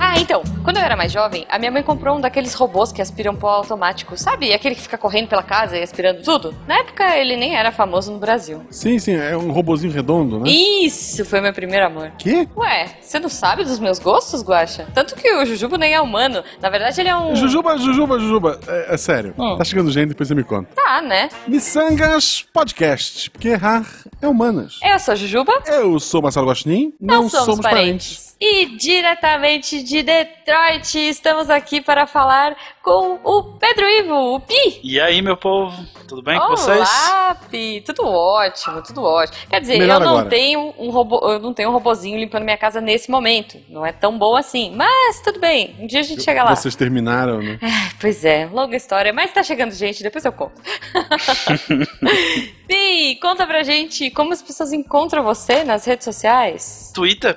Ah, então, quando eu era mais jovem, a minha mãe comprou um daqueles robôs que aspiram pó automático, sabe? Aquele que fica correndo pela casa e aspirando tudo. Na época, ele nem era famoso no Brasil. Sim, sim, é um robozinho redondo, né? Isso foi meu primeiro amor. Que? Ué, você não sabe dos meus gostos, Guaxa? Tanto que o Jujubo nem é humano. Na verdade, ele é um. Jujuba, Jujuba, Jujuba, é, é sério. Hum. Tá chegando gente, depois você me conta. Tá, né? Missangas Podcast, porque errar é humanas. Eu sou a Jujuba. Eu sou Marcelo Gostin, não, somos, parentes. E diretamente de Detroit, estamos aqui para falar com o Pedro Ivo, o Pi. E aí, meu povo, tudo bem com Olá, vocês? Pi, tudo ótimo, tudo ótimo. Quer dizer, Melhor eu não agora. tenho um robô, eu não tenho um robozinho limpando minha casa nesse momento. Não é tão bom assim, mas tudo bem. Um dia a gente chega lá. Vocês terminaram, né? Pois é, longa história, mas tá chegando gente, depois eu conto. Pi, conta pra gente como as pessoas encontram você nas redes sociais. Twitter,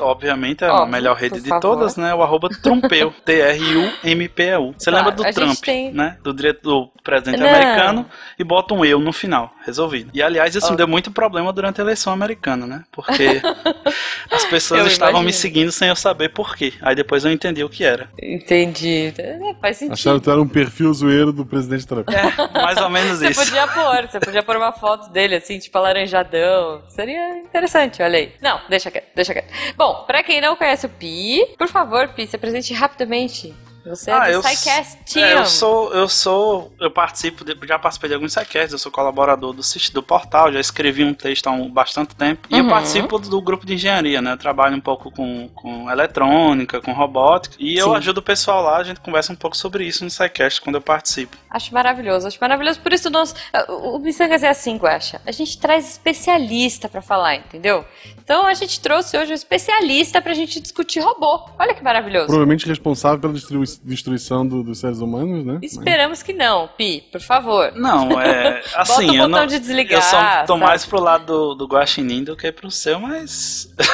obviamente, é a Óbvio, melhor rede de favor. todas, né? O arroba Trumpeu, T-R-U-M-P-E-U. Você Claro, lembra do a Trump, tem- né? Do, do presidente Não. americano e bota um eu no final, resolvido. E aliás, isso Ó. deu muito problema durante a eleição americana, né? Porque as pessoas Eu estavam me imagino. seguindo sem eu saber por quê. Aí depois eu entendi o que era. Entendi. É, faz sentido. Acharam que tu era um perfil zoeiro do presidente Trump. É, mais ou menos Você isso. podia pôr, você podia pôr uma foto dele assim, tipo alaranjadão. Seria interessante, olha aí. Não, deixa quieto, deixa quieto. Bom, pra quem não conhece o Pi, por favor, Pi, se apresente rapidamente. Você é do eu, SciCast Team. é, eu sou, eu sou, eu participo, de, já participei de alguns sidecasts, eu sou colaborador do, do portal, já escrevi um texto há um, bastante tempo. E eu Uhum. participo do grupo de engenharia, né? Eu trabalho um pouco com, com eletrônica, com robótica. E eu Sim. ajudo o pessoal lá, a gente conversa um pouco sobre isso no SciCast quando eu participo. Acho maravilhoso, acho maravilhoso. Por isso, nós, o o Missangas é assim, Guaxa. A gente traz especialista pra falar, entendeu? Então a gente trouxe hoje um especialista pra gente discutir robô. Olha que maravilhoso. Provavelmente responsável pela destrui- destruição do- dos seres humanos, né? Esperamos que não, Pi, por favor. Não, é. Assim, Bota o eu não. de desligar, eu só tô sabe? mais pro lado do, do Guaxinim do que pro seu, mas.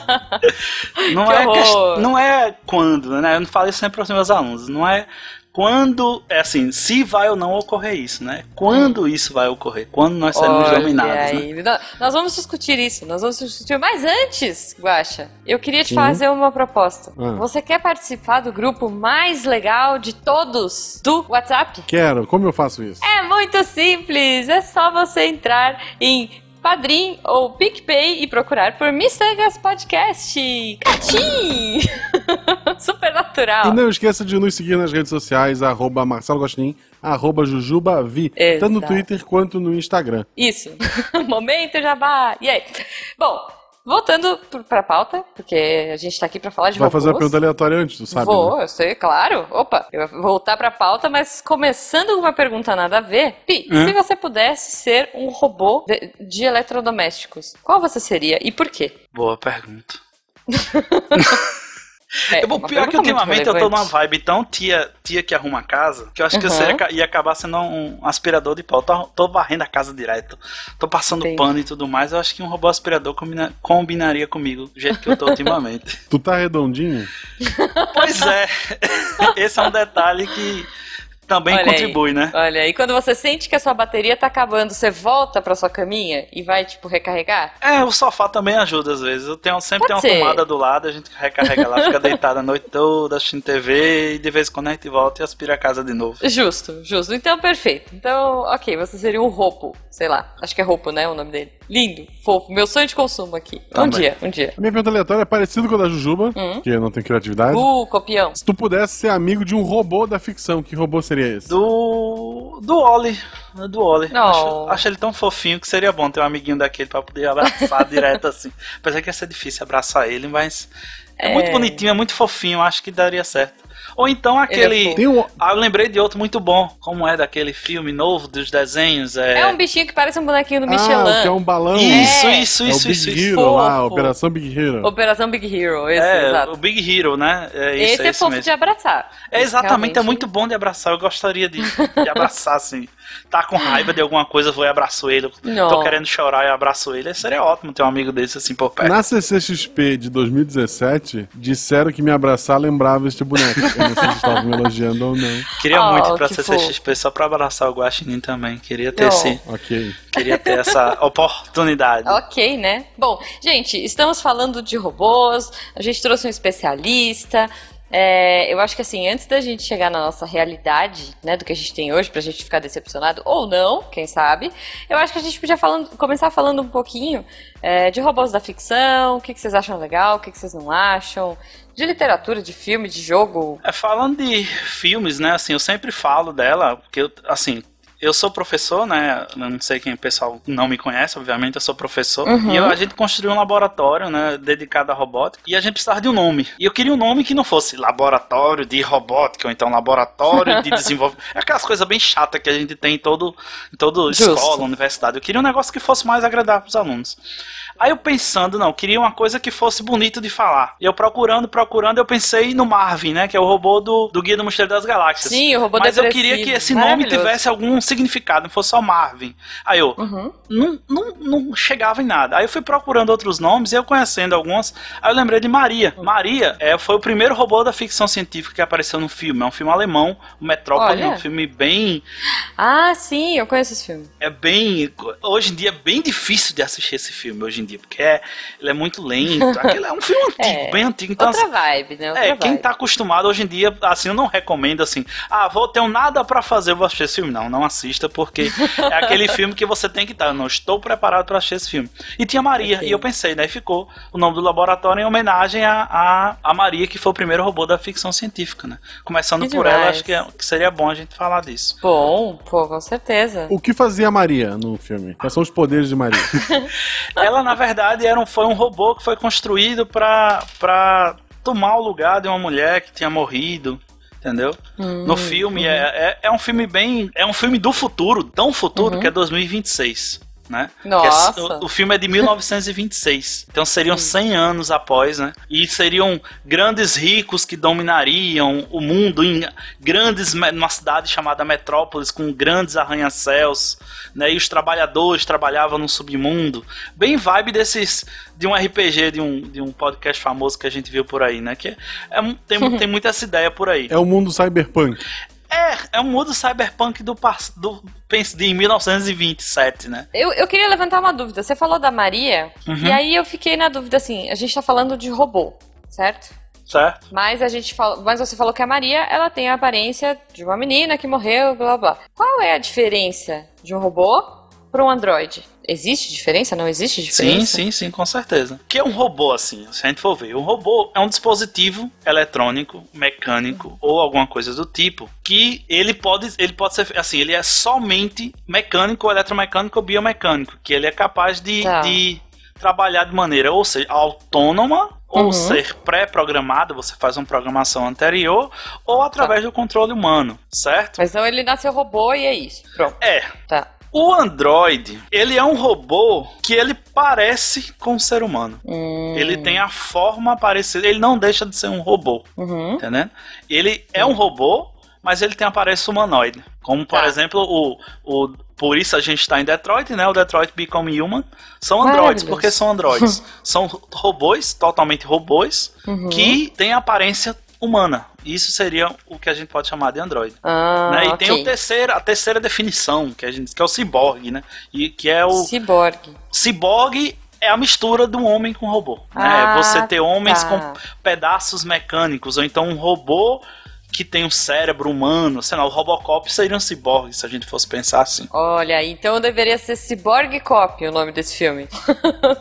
não, Que é não é quando, né? Eu não falo isso sempre pros meus alunos. Não é quando. É assim, se vai ou não ocorrer isso, né? Quando isso vai ocorrer? Quando nós seremos Olha dominados, né? aí. Nó- Nós vamos discutir isso, nós vamos discutir. Mas antes, Guaxa, eu queria te Sim. fazer uma proposta. Ah. Você quer participar do grupo mais legal de todos do WhatsApp? Quero, como eu faço isso? É muito simples, é só você entrar em Padrim ou PicPay e procurar por Missangas Podcast. Catim! Super natural. E não esqueça de nos seguir nas redes sociais, arroba Marcelo Gostin, arroba Jujubavi, tanto no Twitter quanto no Instagram. Isso. Momento jabá. E aí? Bom, voltando pro- pra pauta, porque a gente tá aqui pra falar de Vai fazer uma robôs. pergunta aleatória antes, tu sabe? Vou, né? eu sei, claro. Opa, eu vou voltar pra pauta, mas começando com uma pergunta nada a ver. Pi, Hã? se você pudesse ser um robô de, de eletrodomésticos, qual você seria e por quê? Boa pergunta. É, Eu vou, uma pior que ultimamente eu tô numa vibe tão tia, tia que arruma a casa, que eu acho que eu Uhum. seria, ca- ia acabar sendo um aspirador de pó. Eu Tô, tô varrendo a casa direto, tô passando Entendi. pano e tudo mais. Eu acho que um robô aspirador combina- combinaria comigo do jeito que eu tô ultimamente. Tu tá redondinho? pois é, esse é um detalhe que também Olha aí. contribui, né? Olha, e quando você sente que a sua bateria tá acabando, você volta pra sua caminha e vai, tipo, recarregar? É, o sofá também ajuda às vezes. Eu tenho, sempre Pode tem uma ser. tomada do lado, a gente recarrega lá, fica deitado a noite toda assistindo TV e de vez em quando a gente volta e aspira a casa de novo. Justo, justo. Então, perfeito. Então, ok, você seria um roupo, sei lá. Acho que é roupo, né, o nome dele. Lindo, fofo, meu sonho de consumo aqui. Um Também. dia, um dia. A minha pergunta aleatória é parecida com a da Jujuba, Hum. que eu não tenho criatividade. Uh, copião. Se tu pudesse ser amigo de um robô da ficção, que robô seria esse? Do. Do Oli. Do Oli. Não. Acho, acho ele tão fofinho que seria bom ter um amiguinho daquele pra poder abraçar direto assim. Apesar que ia ser difícil abraçar ele, mas. É, É. muito bonitinho, é muito fofinho, acho que daria certo. Ou então é aquele. Tem um... ah, eu lembrei de outro muito bom. Como é daquele filme novo dos desenhos? É, É um bichinho que parece um bonequinho do Ah, Michelin. que é um balão. Isso, É. isso, É o isso, Big isso. isso. Hero lá. Operação Big Hero. Operação Big Hero, esse, É, exato. o Big Hero, né? É isso, esse é é isso fofo mesmo. de abraçar. É exatamente, é muito bom de abraçar. Eu gostaria de, de abraçar, assim. tá com raiva de alguma coisa, vou e abraço ele. Não. Tô querendo chorar e abraço ele. Seria ótimo ter um amigo desse assim por perto. Na CCXP de 2017, disseram que me abraçar lembrava este boneco. Eu não sei se eles estavam me elogiando ou não. Queria Oh, muito ir pra que CCXP só pra abraçar o Guaxinim também. Queria ter, esse, Ok. queria ter essa oportunidade. Ok, né? Bom, gente, estamos falando de robôs, a gente trouxe um especialista. É, eu acho que assim, antes da gente chegar na nossa realidade, né, do que a gente tem hoje, pra gente ficar decepcionado, ou não, quem sabe, eu acho que a gente podia falando, começar falando um pouquinho é, de robôs da ficção, o que, que vocês acham legal, o que, que vocês não acham, de literatura, de filme, de jogo. É, falando de filmes, né, assim, eu sempre falo dela, porque, eu, assim, eu sou professor, né, não sei quem o pessoal não me conhece, obviamente, eu sou professor, Uhum. e eu- a gente construiu um laboratório, né, dedicado à robótica, e a gente precisava de um nome. E eu queria um nome que não fosse laboratório de robótica, ou então laboratório de desenvolvimento, é aquelas coisas bem chatas que a gente tem em todo, em toda Justo. escola, universidade. Eu queria um negócio que fosse mais agradável para os alunos. Aí eu pensando, não, queria uma coisa que fosse bonito de falar. E eu procurando, procurando, eu pensei no Marvin, né? Que é o robô do, do Guia do Mosteiro das Galáxias. Sim, o robô Mas eu queria que esse nome tivesse algum significado, não fosse só Marvin. Aí eu, Uhum. não, não, não chegava em nada. Aí eu fui procurando outros nomes, e eu conhecendo alguns, aí eu lembrei de Maria. Maria é, foi o primeiro robô da ficção científica que apareceu no filme. É um filme alemão, o Metrópole, é um filme bem. Ah, sim, eu conheço esse filme. É bem. Hoje em dia é bem difícil de assistir esse filme, hoje em dia, porque é, ele é muito lento. Aquele é um filme antigo, É. bem antigo. Então, Outra vibe, né? Outra é, quem vibe. tá acostumado hoje em dia, assim, eu não recomendo assim, ah, vou ter um nada pra fazer, eu vou assistir esse filme. Não, não assista, porque é aquele filme que você tem que estar. Eu não estou preparado pra assistir esse filme. E tinha Maria, Ok. e eu pensei, daí ficou o nome do laboratório em homenagem a, a, a Maria, que foi o primeiro robô da ficção científica, né? Começando Que por ela, demais. acho que, é- que seria bom a gente falar disso. Bom, pô, com certeza. O que fazia a Maria no filme? Quais são os poderes de Maria? Ela, na verdade, era um, foi um robô que foi construído pra, pra tomar o lugar de uma mulher que tinha morrido. Entendeu? Hum, No filme é, é, é um filme bem. É um filme do futuro, tão futuro Uhum. que é 2026. Né? Nossa. É- o, o filme é de 1926. Então seriam 100 anos após, né? E seriam grandes ricos que dominariam o mundo em grandes. numa cidade chamada Metrópolis, com grandes arranha-céus, né? E os trabalhadores trabalhavam no submundo. Bem vibe desses. De um RPG, de um, de um podcast famoso que a gente viu por aí, né? Que é, é tem, tem muita essa ideia por aí. É o mundo cyberpunk. É, é um mundo cyberpunk do, do de 1927, né? Eu, eu queria levantar uma dúvida. Você falou da Maria, Uhum. e aí eu fiquei na dúvida assim: a gente tá falando de robô, certo? Certo? Mas a gente fala, mas você falou que a Maria, ela tem a aparência de uma menina que morreu, blá. blá. Qual é a diferença de um robô para um androide? Existe diferença? Não existe Sim, diferença? sim, sim, com certeza. O que é um robô, assim? Se a gente for ver, um robô é um dispositivo eletrônico, mecânico ou alguma coisa do tipo que ele pode, ele pode ser, assim, ele é somente mecânico, eletromecânico ou biomecânico, que ele é capaz de, Tá. de trabalhar de maneira, ou seja, autônoma ou Uhum. ser pré-programado, você faz uma programação anterior, ou através do controle humano, certo? Mas então ele nasceu robô e é isso. Pronto. É, Tá. O Android, ele é um robô que ele parece com um ser humano. Hum, Ele tem a forma parecida, ele não deixa de ser um robô, Uhum. entendeu? Ele é um robô, mas ele tem aparência humanoide. Como, por Tá. exemplo, o, o. Por isso a gente está em Detroit, né? O Detroit Become Human. São androides. Maravilhoso. Por que são androides? são robôs, totalmente robôs, Uhum. que têm aparência humana. Isso seria o que a gente pode chamar de androide. Ah, né? E ok. tem o terceira, a terceira definição, que, a gente, que é o ciborgue, né? E que é o. Ciborgue. Ciborgue é a mistura do homem com robô. né? Ah, É você ter homens tá. com pedaços mecânicos, ou então um robô que tem um cérebro humano, sei lá, o Robocop seria um ciborgue, se a gente fosse pensar assim. Olha, então deveria ser Cyborg Cop o nome desse filme.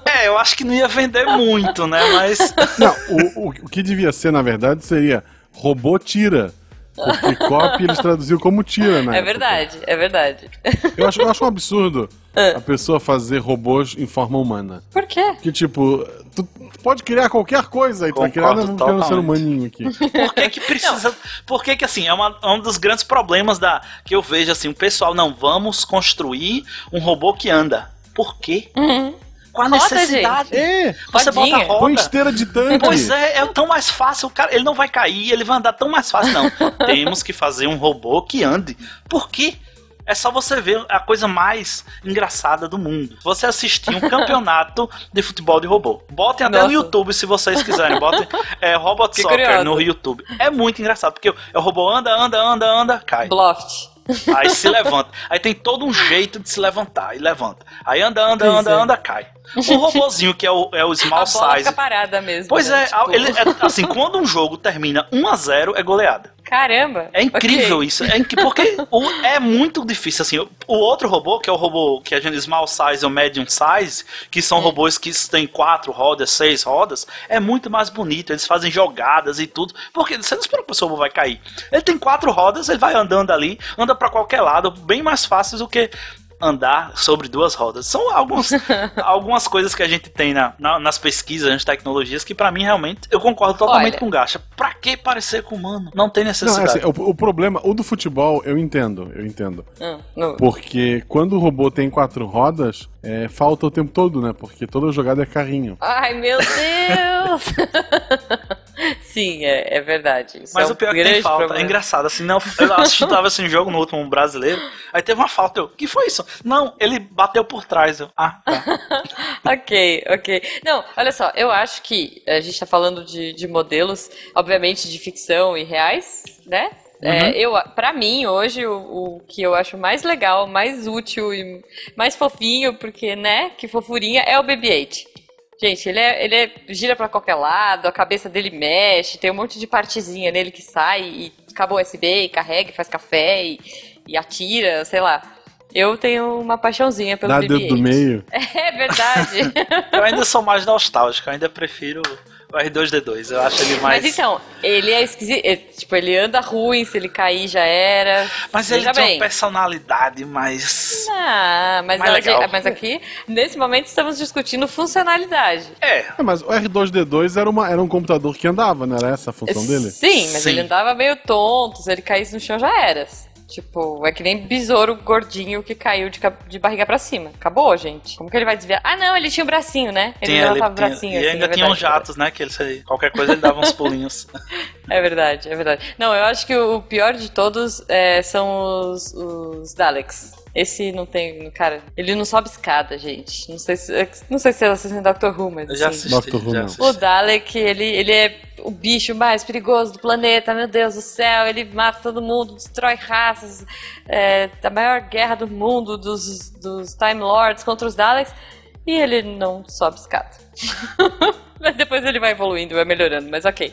É, eu acho que não ia vender muito, né? Mas. Não, o, o, o que devia ser, na verdade, seria robô tira. Porque copy eles traduziram como tira, né? é verdade, é verdade. Eu acho, eu acho um absurdo Ah. a pessoa fazer robôs em forma humana. Por quê? Que tipo, tu pode criar qualquer coisa tu vai criar Concordo criar um ser humaninho aqui. Por que que precisa... Por que que, assim, é, uma- é um dos grandes problemas da que eu vejo, assim, o pessoal, não, vamos construir um robô que anda. Por quê? Uhum. Qual a Roda, necessidade? É, Você Rodinha. bota põe roda. esteira de tanque. Pois é, é tão mais fácil. O cara, ele não vai cair, ele vai andar tão mais fácil. Não, temos que fazer um robô que ande. Por quê? É só você ver a coisa mais engraçada do mundo. Você assistir um campeonato de futebol de robô. Botem até Nossa. no YouTube se vocês quiserem. Botem é, Robot Que Soccer no YouTube. É muito engraçado, porque o robô anda, anda, anda, anda, cai. Bloft. Aí se levanta. Aí tem todo um jeito de se levantar. E levanta. Aí anda, anda, Pois anda, é. anda, cai. Um robozinho que é o, é o A small bola size. fica parada mesmo. Pois né? é, Tipo, ele, é, assim, quando um jogo termina 1 a 0 é goleada. Caramba. É incrível ok. isso. É porque o- é muito difícil, assim. O, o outro robô, que é o robô que a gente small size ou medium size, que são robôs que têm quatro rodas, seis rodas, é muito mais bonito. Eles fazem jogadas e tudo. Porque você não espera que o seu robô vai cair. Ele tem quatro rodas, ele vai andando ali, anda pra qualquer lado, bem mais fácil do que andar sobre duas rodas. São alguns, algumas coisas que a gente tem na, na- nas pesquisas, nas tecnologias, que pra mim realmente eu concordo totalmente Olha. com o Gacha. Pra que parecer com humano? Não tem Não, é necessidade. assim, o, o problema, o do futebol, eu entendo, eu entendo. Hum, Porque quando o robô tem quatro rodas, é, falta o tempo todo, né? Porque toda jogada é carrinho. Ai, meu Deus! Sim, é, é verdade. Isso Mas é o pior é que tem falta. problema. É engraçado, assim, não, eu assisti, tava esse jogo no último brasileiro, aí teve uma falta, eu, que foi isso? Não, ele bateu por trás, eu, ah, tá. ok, ok. Não, olha só, eu acho que a gente tá falando de, de modelos, obviamente, de ficção e reais, né? É, eu, pra mim, hoje, o, o que eu acho mais legal, mais útil e mais fofinho, porque, né, que fofurinha, é o BB-8. Gente, ele, é, ele é- gira pra qualquer lado, a cabeça dele mexe, tem um monte de partezinha nele que sai e cabo USB, e carrega, e faz café e, e atira, sei lá. Eu tenho uma paixãozinha pelo Dá BB-8. dedo do meio. É verdade. Eu ainda sou mais nostálgico, eu ainda prefiro o R2D2, eu acho ele mais... Mas então, ele é esquisito. é, Tipo, ele anda ruim, se ele cair já era. Mas ele Veja tem bem. uma personalidade mais... Ah, mas, Mais legal. mas aqui, nesse momento, estamos discutindo funcionalidade. É, É, mas o R2D2 era, uma, era um computador que andava, não era essa a função dele? Sim, mas Sim. ele andava meio tonto, se ele caísse no chão já era. Tipo, é que nem besouro gordinho que caiu de, de barriga pra cima. Acabou, gente. Como que ele vai desviar? Ah, não, ele tinha o bracinho, né? Ele tinha, ele levantava o tinha- bracinho e assim, ainda é tinha uns jatos, né, que ele, qualquer coisa ele dava uns pulinhos. É verdade, é verdade. Não, eu acho que o pior de todos é, são os, os Daleks. Esse não tem. Cara, ele não sobe escada, gente. Não sei se, não sei se é assim Doctor Who, mas. Eu já assim, assisti, Doctor Who já não. assisti. o Dalek, ele, ele é o bicho mais perigoso do planeta, meu Deus do céu. Ele mata todo mundo, destrói raças. É, a maior guerra do mundo dos, dos Time Lords contra os Daleks. E ele não sobe escada. mas depois ele vai evoluindo, vai melhorando, mas ok.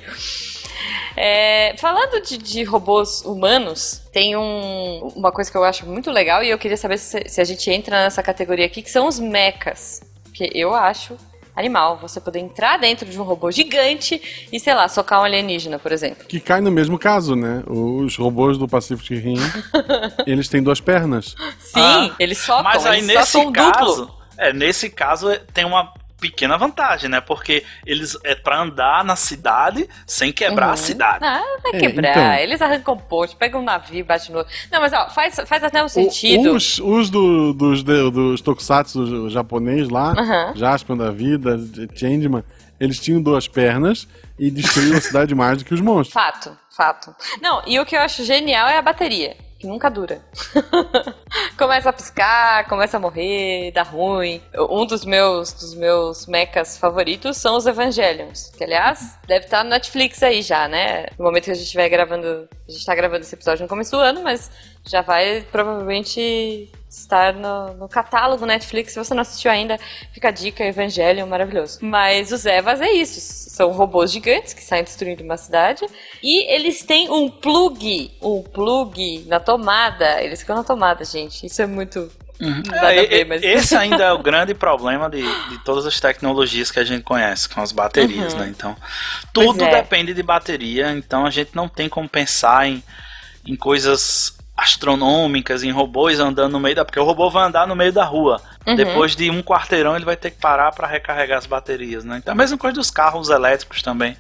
É, falando de, de robôs humanos, tem um- uma coisa que eu acho muito legal e eu queria saber se, se a gente entra nessa categoria aqui, que são os mechas. Que eu acho animal você poder entrar dentro de um robô gigante e, sei lá, socar um alienígena, por exemplo. Que cai no mesmo caso, né? Os robôs do Pacific Rim, eles têm duas pernas. Sim, Ah, eles socam, Mas aí eles nesse socam caso, duplo. é, nesse caso tem uma pequena vantagem, né? Porque eles é pra andar na cidade sem quebrar a Uhum. cidade. Ah, vai É, quebrar. então. Eles arrancam posto, pegam um navio e bate no outro. Não, mas ó, faz, faz até um O- sentido. os os do- dos, de- dos tokusatsu japonês lá, Aham. Jaspion da vida, Changeman, eles tinham duas pernas e destruíam a cidade mais do que os monstros. Fato, fato. Não, e o que eu acho genial é a bateria, que nunca dura. começa a piscar, começa a morrer, dá ruim. Um dos meus, dos meus mechas favoritos são os Evangelions, que aliás deve estar no Netflix aí já, né? No momento que a gente estiver gravando, a gente tá gravando esse episódio no começo do ano, mas já vai provavelmente estar no, no catálogo Netflix. Se você não assistiu ainda, fica a dica, Evangelion, maravilhoso. Mas os Evas é isso, são robôs gigantes que saem destruindo uma cidade e eles têm um plug, um plug na tomada. Eles ficam na tomada, gente. Isso é muito nada É, ver, mas Esse ainda é o grande problema de, de todas as tecnologias que a gente conhece, com as baterias, Uhum. né? Então, tudo é. depende de bateria, então a gente não tem como pensar em, em coisas astronômicas, em robôs andando no meio da. Porque o robô vai andar no meio da rua. Uhum. Depois de um quarteirão ele vai ter que parar para recarregar as baterias, né? Então a mesma coisa dos carros elétricos também,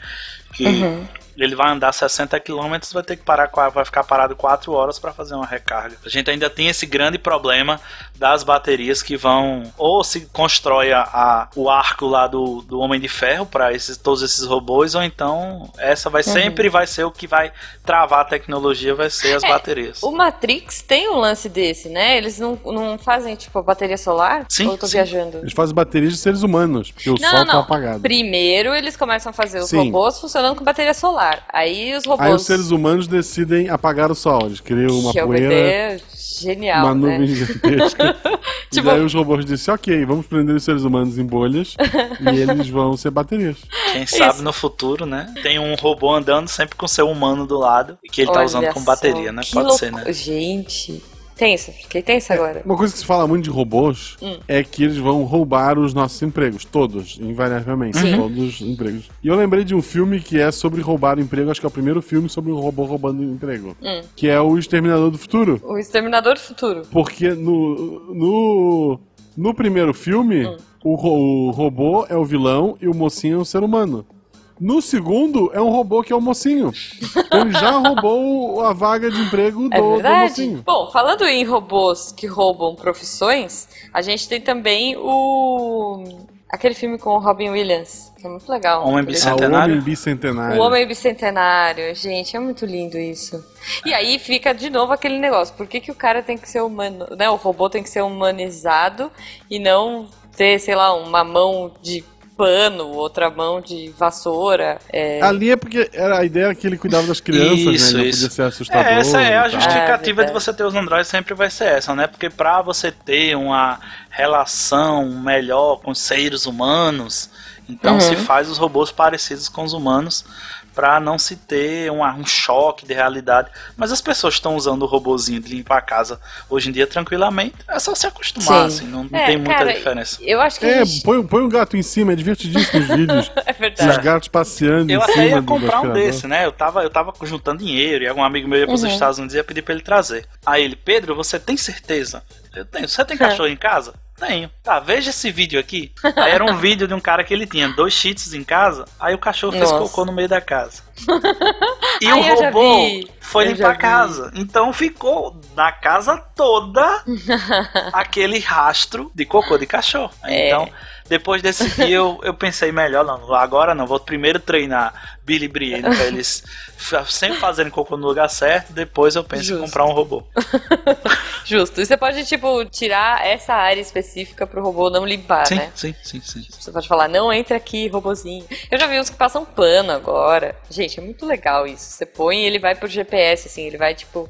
que Uhum. Ele vai andar 60 km, vai ter que parar, vai ficar parado 4 horas para fazer uma recarga. A gente ainda tem esse grande problema das baterias que vão ou se constrói a, a- o arco lá do, do Homem de Ferro para esses, todos esses robôs, ou então essa vai sempre vai ser o que vai travar a tecnologia, vai ser as É, baterias. O Matrix tem um lance desse, né? Eles não, não fazem, tipo, a bateria solar? Sim, Ou eu tô sim. viajando? Eles fazem baterias de seres humanos, porque o Não, sol não, tá não. apagado. Primeiro eles começam a fazer os Sim. robôs funcionando com bateria solar. Aí os robôs. Aí os seres humanos decidem apagar o sol. Eles criam uma que é uma poeira, ideia genial, uma né? nuvem gigantesca. Tipo- E daí os robôs dizem, ok, vamos prender os seres humanos em bolhas e eles vão ser baterias. Quem sabe no futuro, né? Tem um robô andando sempre com seu humano do lado e que ele tá Olha usando como bateria, né? Pode louco- ser, né? Gente, tenso, fiquei tenso agora. Uma coisa que se fala muito de robôs Hum. é que eles vão roubar os nossos empregos, todos, invariavelmente, Sim. todos os empregos. E eu lembrei de um filme que é sobre roubar o emprego, acho que é o primeiro filme sobre um robô roubando emprego, Hum. que é o Exterminador do Futuro. O Exterminador do Futuro. Porque no, no, no primeiro filme, Hum. o, ro- o robô é o vilão e o mocinho é o ser humano. No segundo, é um robô que é o mocinho. Ele já roubou a vaga de emprego É do, do verdade? mocinho. Bom, falando em robôs que roubam profissões, a gente tem também o. aquele filme com o Robin Williams, que é muito legal. Homem Ele- Ah, o Bicentenário? Homem Bicentenário. O Homem Bicentenário, gente, é muito lindo isso. E aí fica de novo aquele negócio, por que, que o cara tem que ser humano, né? O robô tem que ser humanizado e não ter, sei lá, uma mão de pano, outra mão de vassoura. É... Ali é porque era a ideia que ele cuidava das crianças, Isso, né? Não isso. podia ser assustador. É, essa é a e justificativa É, de você ter os androides sempre vai ser essa, né? Porque pra você ter uma relação melhor com os seres humanos, então Uhum. se faz os robôs parecidos com os humanos pra não se ter um, um choque de realidade. Mas as pessoas estão usando o robozinho de limpar a casa hoje em dia tranquilamente. É só se acostumar, Sim. assim, não, não É, tem muita cara, diferença. Eu acho que É, gente... põe, põe um gato em cima, é divertidíssimo os vídeos. é Os verdade. gatos passeando Eu em até cima ia do comprar um desse, né? Eu tava, eu tava juntando dinheiro e algum amigo meu ia pros Uhum. Estados Unidos e ia pedir pra ele trazer. Aí ele, Pedro, você tem certeza? Eu tenho. Você tem cachorro em casa? Tenho. Tá, veja esse vídeo aqui. Aí era um vídeo de um cara que ele tinha dois cheats em casa, aí o cachorro fez Nossa. cocô no meio da casa. E Ai, o robô foi Eu limpar a casa. Então ficou na casa toda aquele rastro de cocô de cachorro. É. Então, depois desse dia eu, eu pensei melhor, não, agora não, vou primeiro treinar Billy Brienne pra eles fa- sempre fazerem cocô no lugar certo, depois eu penso em Justo. comprar um robô. Justo. E você pode, tipo, tirar essa área específica pro robô não limpar, sim, né? sim, sim, sim. Você pode falar, não entra aqui, robozinho. Eu já vi uns que passam pano agora. Gente, é muito legal isso. Você põe e ele vai por GPS, assim, ele vai, tipo.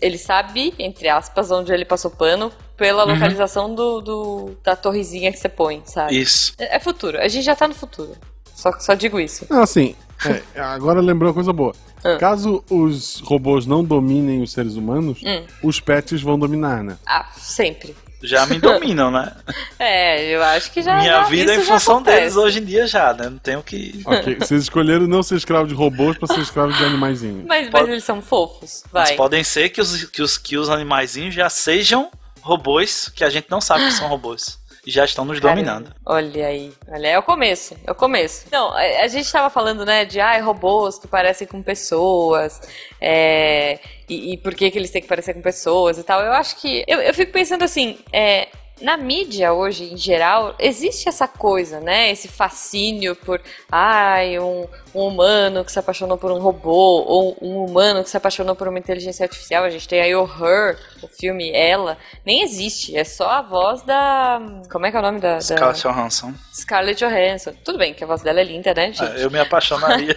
Ele sabe, entre aspas, onde ele passou pano pela Uhum. localização do, do- da torrezinha que você põe, sabe? Isso. É, é futuro. A gente já tá no futuro. Só, só digo isso. Não, assim, é, agora lembrou uma coisa boa. Ah. Caso os robôs não dominem os seres humanos, Hum. os pets vão dominar, né? Ah, sempre. Já me dominam, né? É, eu acho que já. Minha já- vida é em função acontece. deles hoje em dia já, né? Não tenho que. Ok, vocês escolheram não ser escravo de robôs pra ser escravo de animaizinhos. Mas, mas eles são fofos. Mas Vai. podem ser que os, que, os, que os animaizinhos já sejam robôs que a gente não sabe que são robôs. Já estão nos Caramba. dominando. Olha aí. Olha, é o começo. É o começo. Não, a, a gente tava falando, né, de ah, robôs que parecem com pessoas. é, e, e por que, que eles têm que parecer com pessoas e tal. Eu acho que. Eu, eu fico pensando assim. É, na mídia hoje, em geral, existe essa coisa, né? Esse fascínio por, ai, um, um humano que se apaixonou por um robô, ou um humano que se apaixonou por uma inteligência artificial. A gente tem aí o Her, o filme Ela. Nem existe, é só a voz da. Como é que é o nome da. da... Scarlett Johansson. Scarlett Johansson. Tudo bem que a voz dela é linda, né, gente? Ah, Eu me apaixonaria.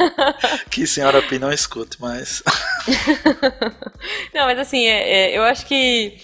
que senhora Pi não escute, mas. Não, mas assim, é- é, eu acho que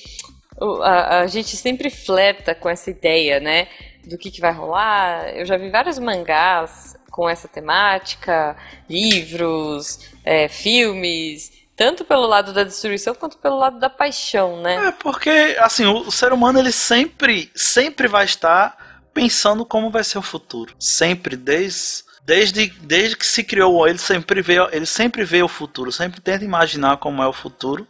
a, a gente sempre flerta com essa ideia, né? Do que, que vai rolar. Eu já vi vários mangás com essa temática, livros, é, filmes, tanto pelo lado da destruição quanto pelo lado da paixão, né? É porque, assim, o, o ser humano ele sempre, sempre vai estar pensando como vai ser o futuro. Sempre, desde, desde, desde que se criou, ele sempre vê, ele sempre vê o futuro, sempre tenta imaginar como é o futuro.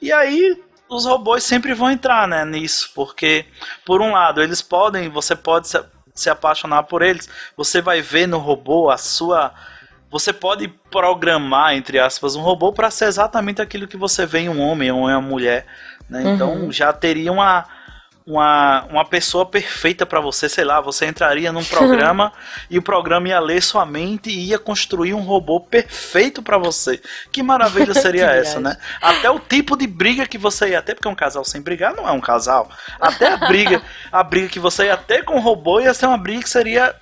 E aí os robôs sempre vão entrar, né, nisso, porque por um lado, eles podem, você pode se, se apaixonar por eles, você vai ver no robô a sua você pode programar, entre aspas, um robô para ser exatamente aquilo que você vê em um homem ou em uma mulher. Né? Então uhum. já teria uma, uma, uma pessoa perfeita para você, sei lá, você entraria num programa e o programa ia ler sua mente e ia construir um robô perfeito para você. Que maravilha seria essa, né? Até o tipo de briga que você ia ter, porque um casal sem brigar não é um casal. Até a briga, a briga que você ia ter com o robô ia ser uma briga que seria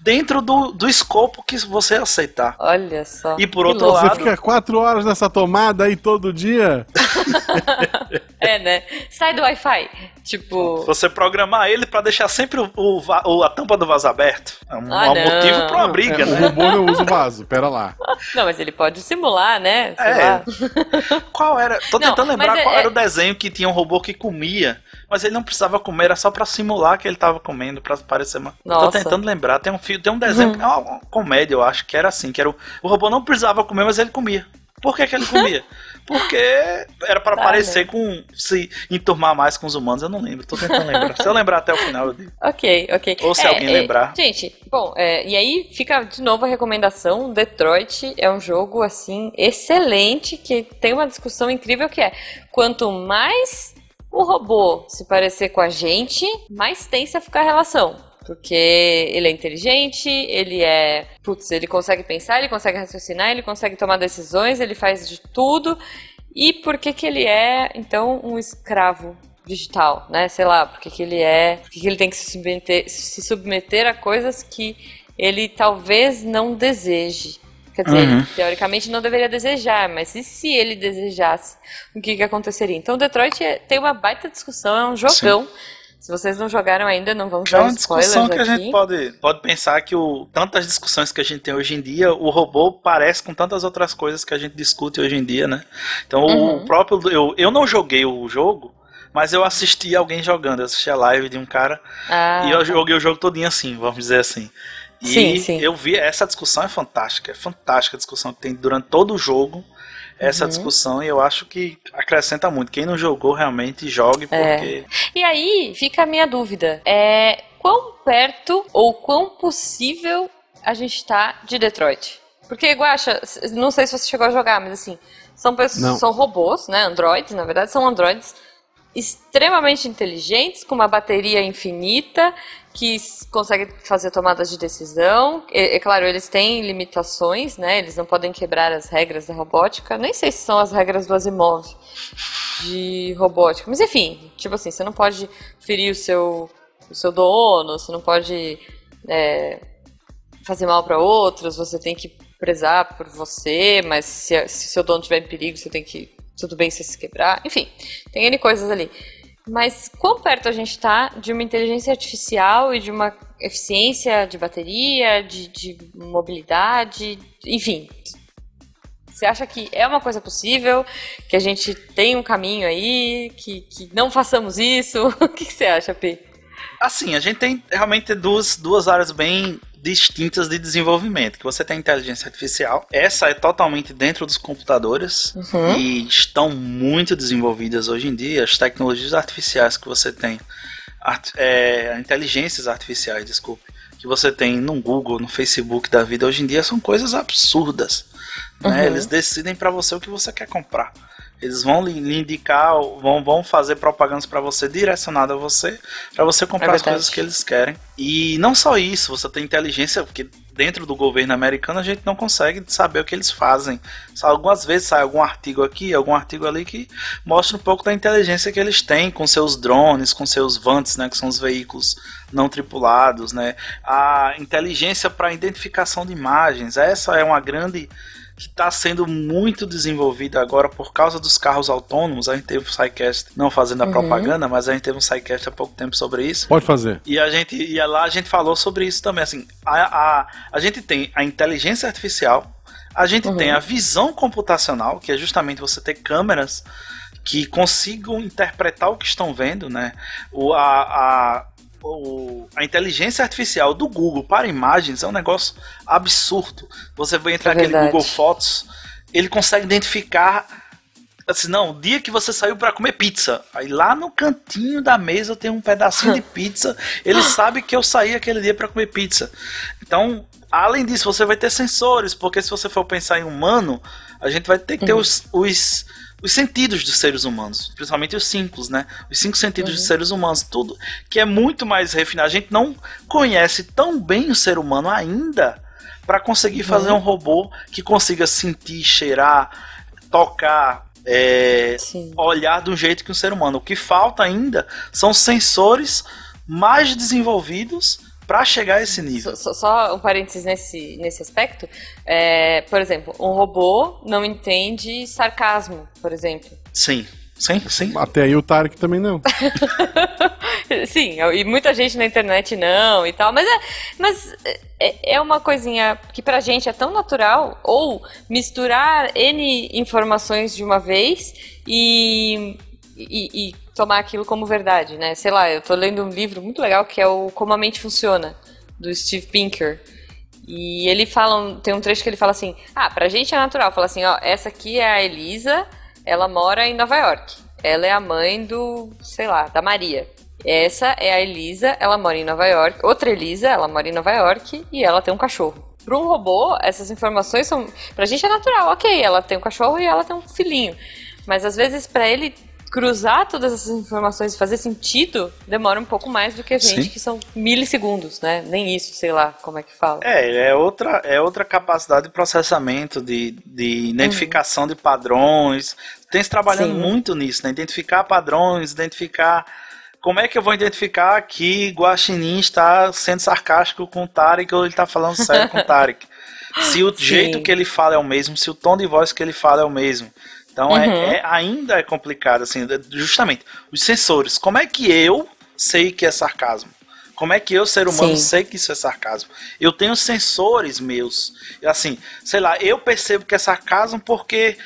dentro do, do escopo que você aceitar. Olha só. E por outro lado. Você fica quatro horas nessa tomada aí todo dia? é, né? Sai do Wi-Fi. Tipo. Você programar ele para deixar sempre o, o, a tampa do vaso aberto. É um, ah, um motivo pra uma briga, é, né? O robô não usa o vaso, pera lá. Não, mas ele pode simular, né? Sei é. Lá. Qual era? Tô tentando não, lembrar qual é, era o desenho que tinha um robô que comia mas ele não precisava comer, era só para simular que ele tava comendo, para parecer uma. Nossa. Tô tentando lembrar, tem um filme, tem um desenho, uhum. é uma comédia, eu acho, que era assim, que era o, o robô não precisava comer, mas ele comia. Por que, que ele comia? Porque era para tá, parecer né? com. se enturmar mais com os humanos, eu não lembro. Tô tentando lembrar. se eu lembrar até o final, eu digo. Ok, ok. Ou se é, alguém é, lembrar. Gente, bom, é, e aí fica de novo a recomendação: Detroit é um jogo, assim, excelente, que tem uma discussão incrível que é quanto mais o robô se parecer com a gente, mais tensa fica a relação. Porque ele é inteligente, ele é. Putz, ele consegue pensar, ele consegue raciocinar, ele consegue tomar decisões, ele faz de tudo. E por que, que ele é, então, um escravo digital, né? Sei lá, porque que ele é. Por que, que ele tem que se submeter, se submeter a coisas que ele talvez não deseje. Quer dizer, uhum. teoricamente não deveria desejar, mas e se ele desejasse, o que, que aconteceria? Então, Detroit é, tem uma baita discussão, é um jogão. Sim. Se vocês não jogaram ainda, não vamos Já dar é uma discussão que aqui. a gente pode, pode pensar que o, tantas discussões que a gente tem hoje em dia, o robô parece com tantas outras coisas que a gente discute hoje em dia, né? Então, uhum. o próprio. Eu, eu não joguei o jogo, mas eu assisti alguém jogando. Eu assisti a live de um cara ah, e eu tá. joguei o jogo todinho assim, vamos dizer assim. E sim, sim. eu vi, essa discussão é fantástica, é fantástica a discussão que tem durante todo o jogo, essa uhum. discussão, e eu acho que acrescenta muito. Quem não jogou, realmente jogue, é. porque... É. E aí, fica a minha dúvida, é quão perto ou quão possível a gente está de Detroit? Porque, Guaxa, não sei se você chegou a jogar, mas assim, são, pessoas, são robôs, né, androids, na verdade, são androids extremamente inteligentes, com uma bateria infinita, que consegue fazer tomadas de decisão. É, é, claro, eles têm limitações, né? Eles não podem quebrar as regras da robótica. Nem sei se são as regras do Asimov de robótica. Mas enfim, tipo assim, você não pode ferir o seu, o seu dono, você não pode é, fazer mal para outros, você tem que prezar por você, mas se, se seu dono estiver em perigo, você tem que. Tudo bem se se quebrar. Enfim, tem N coisas ali. Mas quão perto a gente está de uma inteligência artificial e de uma eficiência de bateria, de, de mobilidade, enfim. Você acha que é uma coisa possível? Que a gente tem um caminho aí? Que, que não façamos isso? o que, você acha, P? Assim, a gente tem realmente duas, duas áreas bem distintas de desenvolvimento. Que você tem inteligência artificial, essa é totalmente dentro dos computadores uhum. e estão muito desenvolvidas hoje em dia. As tecnologias artificiais que você tem, art, é, inteligências artificiais, desculpe, que você tem no Google, no Facebook da vida hoje em dia são coisas absurdas. Né? Uhum. Eles decidem para você o que você quer comprar. Eles vão lhe indicar, vão, vão fazer propagandas para você direcionada a você, para você comprar é as coisas que eles querem. E não só isso, você tem inteligência, porque dentro do governo americano a gente não consegue saber o que eles fazem. Algumas vezes sai algum artigo aqui, algum artigo ali que mostra um pouco da inteligência que eles têm com seus drones, com seus vantes, né, que são os veículos não tripulados, né? A inteligência para identificação de imagens, essa é uma grande está sendo muito desenvolvida agora por causa dos carros autônomos. A gente teve um SciCast, não fazendo a uhum. propaganda, mas a gente teve um SciCast há pouco tempo sobre isso. Pode fazer. E a gente e lá a gente falou sobre isso também. Assim, a, a, a gente tem a inteligência artificial, a gente uhum. tem a visão computacional, que é justamente você ter câmeras que consigam interpretar o que estão vendo, né? O, a, a, o, a inteligência artificial do Google para imagens é um negócio absurdo. Você vai entrar é naquele Google Fotos, ele consegue identificar assim, não, o dia que você saiu para comer pizza. Aí lá no cantinho da mesa tem um pedacinho de pizza. Ele sabe que eu saí aquele dia para comer pizza. Então, além disso, você vai ter sensores, porque se você for pensar em humano, a gente vai ter que ter uhum. os, os, os, sentidos dos seres humanos, principalmente os cinco, né? Os cinco sentidos uhum. dos seres humanos, tudo que é muito mais refinado. A gente não conhece tão bem o ser humano ainda para conseguir fazer uhum. um robô que consiga sentir, cheirar, tocar, é, olhar um jeito que um ser humano. O que falta ainda são sensores mais desenvolvidos para chegar a esse nível. Só, só, um parênteses nesse, nesse aspecto. É, por exemplo, um robô não entende sarcasmo, por exemplo. Sim. Sim, sim. Até aí o Tarek também não. sim, e muita gente na internet não e tal, mas é, mas é, é uma coisinha que pra gente é tão natural, ou misturar N informações de uma vez e, e, e tomar aquilo como verdade, né? Sei lá, eu tô lendo um livro muito legal que é o Como a Mente Funciona, do Steve Pinker. E ele fala, tem um trecho que ele fala assim: "Ah, pra gente é natural". Fala assim, ó, essa aqui é a Elisa, ela mora em Nova York. Ela é a mãe do, sei lá, da Maria. Essa é a Elisa, ela mora em Nova York. Outra Elisa, ela mora em Nova York e ela tem um cachorro. Para um robô, essas informações são. Pra gente é natural, ok, ela tem um cachorro e ela tem um filhinho. Mas às vezes, para ele cruzar todas essas informações e fazer sentido demora um pouco mais do que a gente, Sim. que são milissegundos, né? Nem isso, sei lá como é que fala. É, é outra, é outra capacidade de processamento, de, de identificação uhum. de padrões. Tem se trabalhando Sim. muito nisso, né? Identificar padrões, identificar. Como é que eu vou identificar que Guaxinim está sendo sarcástico com o Tarek ou ele está falando sério com o Tarek? Se o Sim. jeito que ele fala é o mesmo, se o tom de voz que ele fala é o mesmo. Então é, uhum. é, é, ainda é complicado, assim, justamente. Os sensores, como é que eu sei que é sarcasmo? Como é que eu, ser humano, Sim. sei que isso é sarcasmo? Eu tenho sensores meus. Assim, sei lá, eu percebo que é sarcasmo porque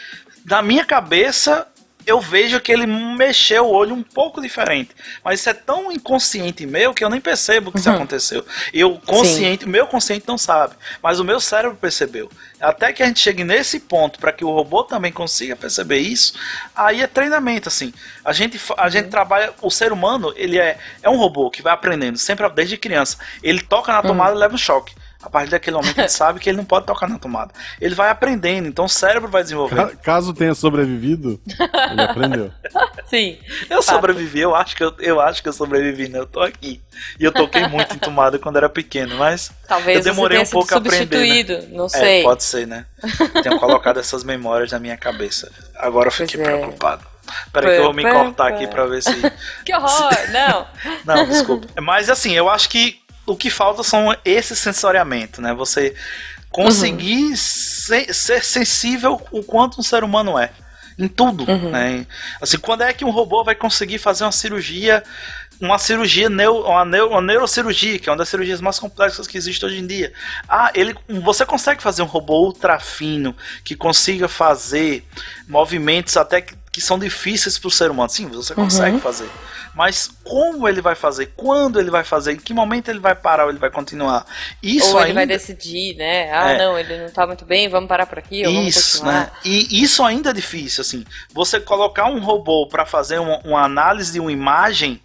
na minha cabeça eu vejo que ele mexeu o olho um pouco diferente. Mas isso é tão inconsciente meu que eu nem percebo que uhum. isso aconteceu. Eu consciente, Sim. meu consciente não sabe, mas o meu cérebro percebeu. Até que a gente chegue nesse ponto para que o robô também consiga perceber isso, aí é treinamento assim. A gente a uhum. gente trabalha o ser humano, ele é é um robô que vai aprendendo sempre desde criança. Ele toca na tomada uhum. e leva um choque. A partir daquele momento ele sabe que ele não pode tocar na tomada. Ele vai aprendendo, então o cérebro vai desenvolver. Caso tenha sobrevivido, ele aprendeu. Sim. Eu fato. sobrevivi, eu acho que eu, eu acho que eu sobrevivi, né? Eu tô aqui. E eu toquei muito em tomada quando era pequeno, mas Talvez eu demorei um pouco a aprender. Né? Não é, sei. É, pode ser, né? Tenho colocado essas memórias na minha cabeça. Agora eu fiquei é. preocupado. Peraí que eu vou me cortar aqui pra ver se. que horror! Não! não, desculpa. Mas assim, eu acho que o que falta são esse sensoriamento, né? Você conseguir uhum. ser, ser, sensível o quanto um ser humano é. Em tudo, uhum. né? Assim, quando é que um robô vai conseguir fazer uma cirurgia uma cirurgia, neo, uma, neo, uma neurocirurgia, que é uma das cirurgias mais complexas que existe hoje em dia. Ah, ele, você consegue fazer um robô ultra fino que consiga fazer movimentos até que, que são difíceis para o ser humano. Sim, você consegue uhum. fazer. Mas como ele vai fazer? Quando ele vai fazer? Em que momento ele vai parar ou ele vai continuar? Isso ou ele ainda... vai decidir, né? Ah, é. não, ele não está muito bem, vamos parar por aqui ou isso. Né? E isso ainda é difícil, assim. Você colocar um robô para fazer uma, uma análise de uma imagem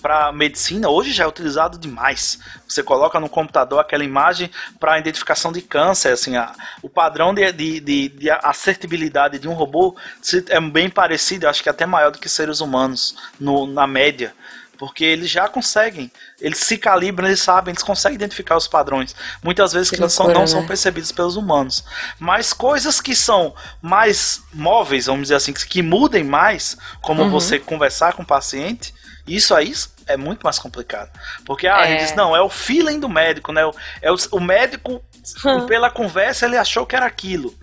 para medicina hoje já é utilizado demais. Você coloca no computador aquela imagem para identificação de câncer, assim, a, o padrão de, de, de, de, assertibilidade de um robô é bem parecido, acho que até maior do que seres humanos no, na média. Porque eles já conseguem, eles se calibram, eles sabem, eles conseguem identificar os padrões. Muitas vezes que, que loucura, não, são, não né? são percebidos pelos humanos. Mas coisas que são mais móveis, vamos dizer assim, que, que mudem mais, como uhum. você conversar com o paciente, isso aí é muito mais complicado. Porque ah, é. ele diz, não, é o feeling do médico, né? É o, o médico, hum. pela conversa, ele achou que era aquilo.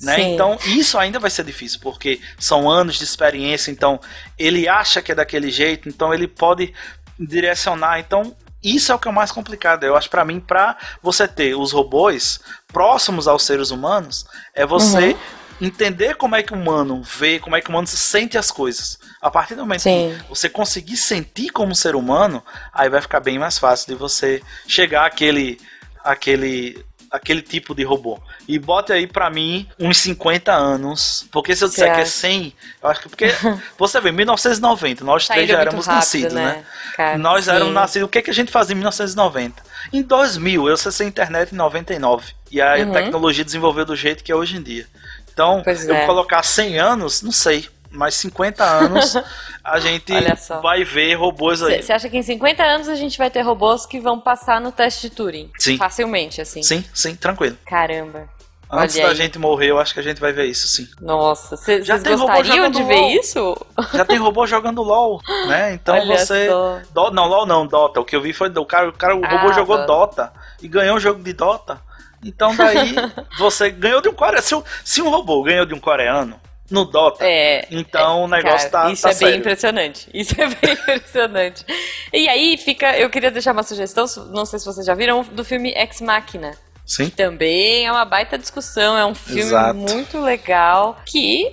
Né? Então, isso ainda vai ser difícil, porque são anos de experiência, então ele acha que é daquele jeito, então ele pode direcionar. Então, isso é o que é mais complicado. Eu acho para mim, para você ter os robôs próximos aos seres humanos, é você uhum entender como é que o humano vê, como é que o humano sente as coisas. A partir do momento Sim. que você conseguir sentir como ser humano, aí vai ficar bem mais fácil de você chegar àquele, àquele aquele tipo de robô. E bote aí pra mim uns 50 anos. Porque se eu disser que é 100, eu acho que porque você vê, 1990, nós tá três já éramos rápido, nascidos, né? né? Cara, nós sim. éramos nascidos. O que, que a gente fazia em 1990? Em 2000, eu acessei a internet em 99. E a uhum. tecnologia desenvolveu do jeito que é hoje em dia. Então, pois eu é. colocar 100 anos, não sei mais 50 anos a gente vai ver robôs aí. Você acha que em 50 anos a gente vai ter robôs que vão passar no teste de Turing? Sim. Facilmente, assim. Sim, sim, tranquilo. Caramba. Antes Olha da aí. gente morrer, eu acho que a gente vai ver isso, sim. Nossa, vocês gostariam de ver LOL. isso? Já tem robô jogando LOL, né? Então Olha você. Do... Não, LOL não, Dota. O que eu vi foi o cara, o, cara, o robô ah, jogou Dota e ganhou um jogo de Dota. Então daí você ganhou de um coreano. Se, se um robô ganhou de um coreano, no Dota. É, então é, o negócio cara, tá. Isso tá é sério. bem impressionante. Isso é bem impressionante. E aí fica. Eu queria deixar uma sugestão, não sei se vocês já viram, do filme Ex Machina. Sim. Que também é uma baita discussão, é um filme Exato. muito legal que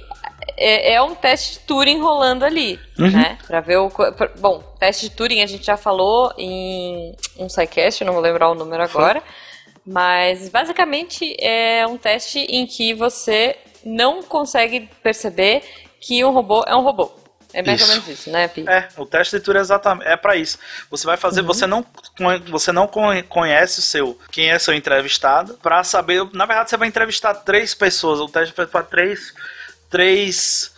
é, é, um teste de Turing rolando ali, uhum. né? Pra ver o. Pra, bom, teste de Turing a gente já falou em um SciCast, não vou lembrar o número agora. Foi. Mas basicamente é um teste em que você não consegue perceber que um robô é um robô. É mais isso. ou menos isso, né, Pi? É, o teste de leitura é exatamente é para isso. Você vai fazer, uhum. você não você não conhece o seu quem é seu entrevistado para saber, na verdade você vai entrevistar três pessoas, o teste é para três três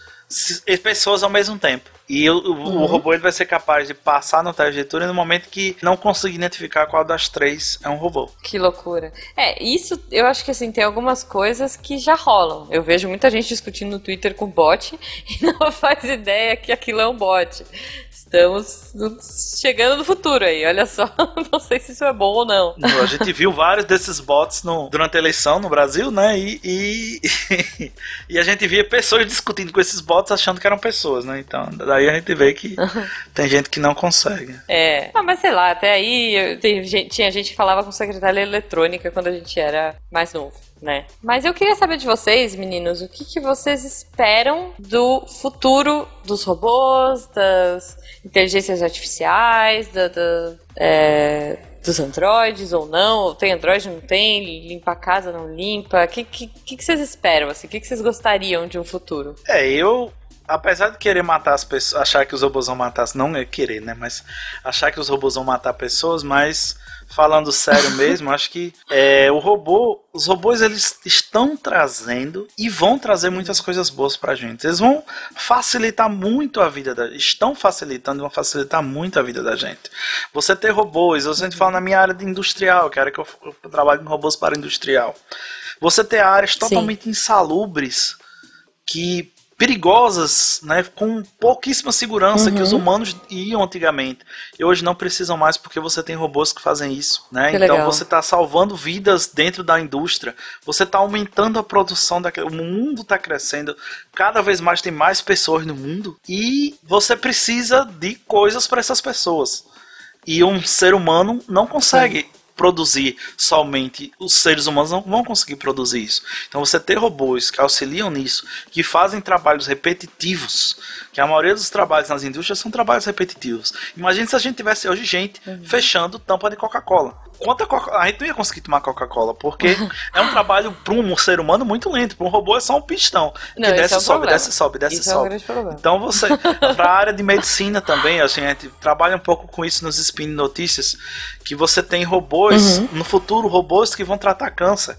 pessoas ao mesmo tempo. E o, uhum. o robô ele vai ser capaz de passar no teste de leitura no momento que não conseguir identificar qual das três é um robô. Que loucura. É, isso eu acho que assim, tem algumas coisas que já rolam. Eu vejo muita gente discutindo no Twitter com bot e não faz ideia que aquilo é um bot. Estamos chegando no futuro aí, olha só. Não sei se isso é bom ou não. A gente viu vários desses bots no, durante a eleição no Brasil, né? E, e, e, a gente via pessoas discutindo com esses bots achando que eram pessoas, né? Então, daí a gente vê que tem gente que não consegue. É. Ah, mas sei lá, até aí gente, tinha gente que falava com secretária eletrônica quando a gente era mais novo né? Mas eu queria saber de vocês, meninos, o que, que vocês esperam do futuro dos robôs, das inteligências artificiais, é, dos androides ou não? Tem androide, não tem? Limpa a casa, não limpa? O que, que, que, vocês esperam? Assim? O que, que vocês gostariam de um futuro? É, eu apesar de querer matar as pessoas, achar que os robôs vão matar, não é querer, né? Mas achar que os robôs vão matar pessoas, mas falando sério mesmo, acho que é, o robô, os robôs eles estão trazendo e vão trazer muitas coisas boas pra gente. Eles vão facilitar muito a vida da estão facilitando e vão facilitar muito a vida da gente. Você ter robôs, eu sempre falo na minha área de industrial, que é a área que eu, eu trabalho com robôs para industrial. Você ter áreas totalmente Sim. insalubres que perigosas, né, com pouquíssima segurança uhum. que os humanos iam antigamente. E hoje não precisam mais porque você tem robôs que fazem isso, né? Que então legal. você está salvando vidas dentro da indústria. Você está aumentando a produção o mundo está crescendo. Cada vez mais tem mais pessoas no mundo e você precisa de coisas para essas pessoas. E um ser humano não consegue Sim produzir somente, os seres humanos não vão conseguir produzir isso. Então você ter robôs que auxiliam nisso, que fazem trabalhos repetitivos, que a maioria dos trabalhos nas indústrias são trabalhos repetitivos. Imagine se a gente tivesse hoje gente uhum. fechando tampa de Coca-Cola quanto a Coca a gente não ia conseguir tomar Coca-Cola, porque é um trabalho para um ser humano muito lento. Para um robô é só um pistão. Não, que desce, é sobe, desce, sobe, desce, isso sobe, É um então você, para a área de medicina também, a gente trabalha um pouco com isso nos Spin Notícias, que você tem robôs, uhum. no futuro, robôs que vão tratar câncer.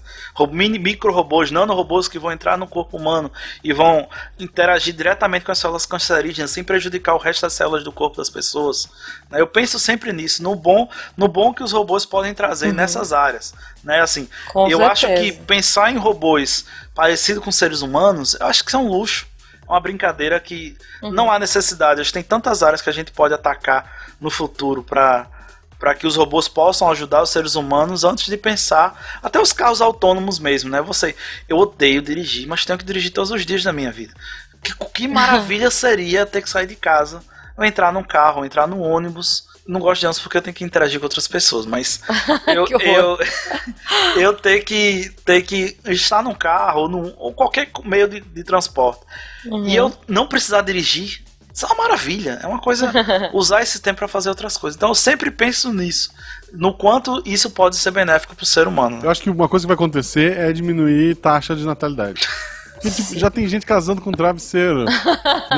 Mini, micro robôs, nanorobôs que vão entrar no corpo humano e vão interagir diretamente com as células cancerígenas sem prejudicar o resto das células do corpo das pessoas. Eu penso sempre nisso, no bom, no bom que os robôs podem trazer uhum. nessas áreas, né? Assim, com eu certeza. acho que pensar em robôs parecidos com seres humanos, eu acho que isso é um luxo. É uma brincadeira que uhum. não há necessidade. Acho que tem tantas áreas que a gente pode atacar no futuro para para que os robôs possam ajudar os seres humanos antes de pensar até os carros autônomos mesmo, né? Você, eu odeio dirigir, mas tenho que dirigir todos os dias da minha vida. Que, que maravilha seria ter que sair de casa, ou entrar num carro, ou entrar no ônibus não gosto de ônibus porque eu tenho que interagir com outras pessoas, mas eu, eu, eu ter que ter que estar num carro ou, num, ou qualquer meio de, de transporte uhum. e eu não precisar dirigir, Isso é uma maravilha. É uma coisa. usar esse tempo para fazer outras coisas. Então eu sempre penso nisso. No quanto isso pode ser benéfico pro ser humano. Eu acho que uma coisa que vai acontecer é diminuir taxa de natalidade. Porque, tipo, já tem gente casando com travesseiro.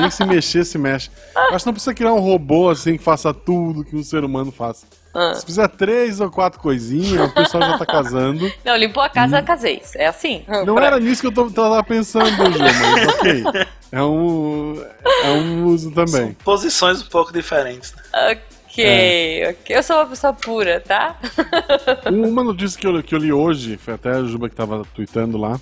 Nem se mexer, se mexe. Eu acho que não precisa criar um robô assim que faça tudo que um ser humano faça. Ah. Se fizer três ou quatro coisinhas, o pessoal já tá casando. Não, limpou a casa, casei. É assim. Não Pra- era nisso que eu tô- tava pensando, Ju, mas ok. É um, é um uso também. Posições um pouco diferentes. né? Ok, ok. Eu sou uma pessoa pura, tá? Uma notícia que eu, que eu li hoje, foi até a Juba que tava tweetando lá.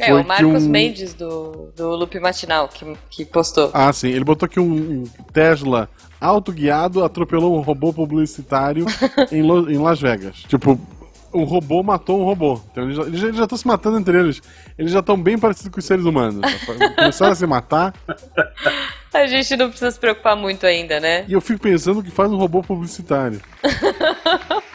É, Foi o Marcos um- Mendes do, do Loop Matinal que, que postou. Ah, sim. Ele botou que um, Tesla autoguiado atropelou um robô publicitário em, Lo- em Las Vegas. Tipo, um robô matou um robô. Então eles já, eles já- eles já estão se matando entre eles. Eles já estão bem parecidos com os seres humanos. Começaram a se matar. A gente não precisa se preocupar muito ainda, né? E eu fico pensando que faz um robô publicitário.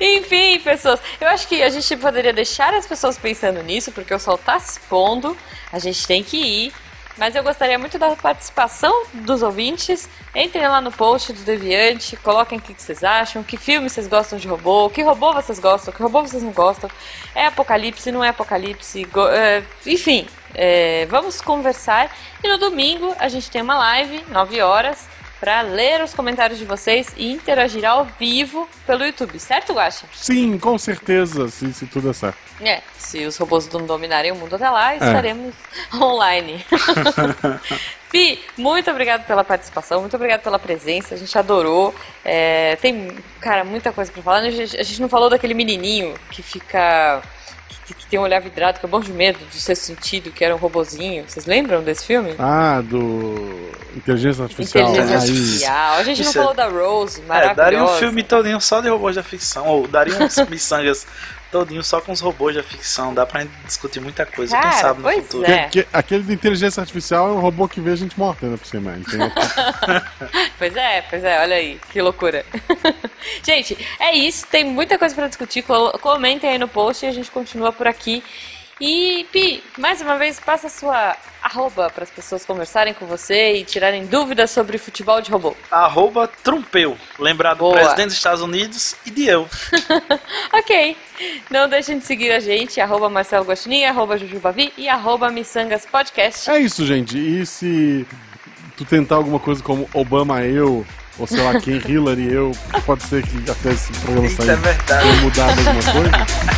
Enfim, pessoas, eu acho que a gente poderia deixar as pessoas pensando nisso, porque o sol tá se pondo, a gente tem que ir. Mas eu gostaria muito da participação dos ouvintes. Entrem lá no post do Deviante, coloquem o que vocês acham, que filme vocês gostam de robô, que robô vocês gostam, que robô vocês não gostam. É apocalipse, não é apocalipse, é, enfim, é, vamos conversar. E no domingo a gente tem uma live, 9 horas, para ler os comentários de vocês e interagir ao vivo pelo YouTube, certo, Guaxa? Sim, com certeza, se, se tudo é certo. É, se os robôs não dominarem o mundo até lá, estaremos online. Pi, muito obrigado pela participação, muito obrigado pela presença, a gente adorou. É, tem, cara, muita coisa pra falar. A gente, a gente não falou daquele menininho que fica. Tem um olhar vidrado, que eu morro de medo do sexto sentido, que era um robozinho. Vocês lembram desse filme? Ah, do Inteligência Artificial. Inteligência Aí. Artificial. A gente não Isso é- falou da Rose, É, maravilhosa. daria um filme todinho só de robôs da ficção, ou daria uns miçangas todinho só com os robôs da ficção. Dá pra gente discutir muita coisa, quem Cara, sabe no pois futuro. é. Que- aquele de inteligência artificial é um robô que vê a gente morta ainda por cima. Outro- Pois é, pois é, olha aí, que loucura. gente, é isso, tem muita coisa pra discutir. Comentem aí no post e a gente continua por aqui. E, Pi, mais uma vez, passa a sua arroba para as pessoas conversarem com você e tirarem dúvidas sobre futebol de robô. Arroba Trumpeu, lembrar do Boa. presidente dos Estados Unidos e de eu. ok, não deixem de seguir a gente, arroba Marcelo Guaxinim, arroba Jujubavi e arroba Missangas Podcast. É isso, gente. E se tu tentar alguma coisa como Obama eu, ou sei lá quem, Hillary eu, pode ser que até esse programa Isso é sair verdade. tenha mudado alguma coisa.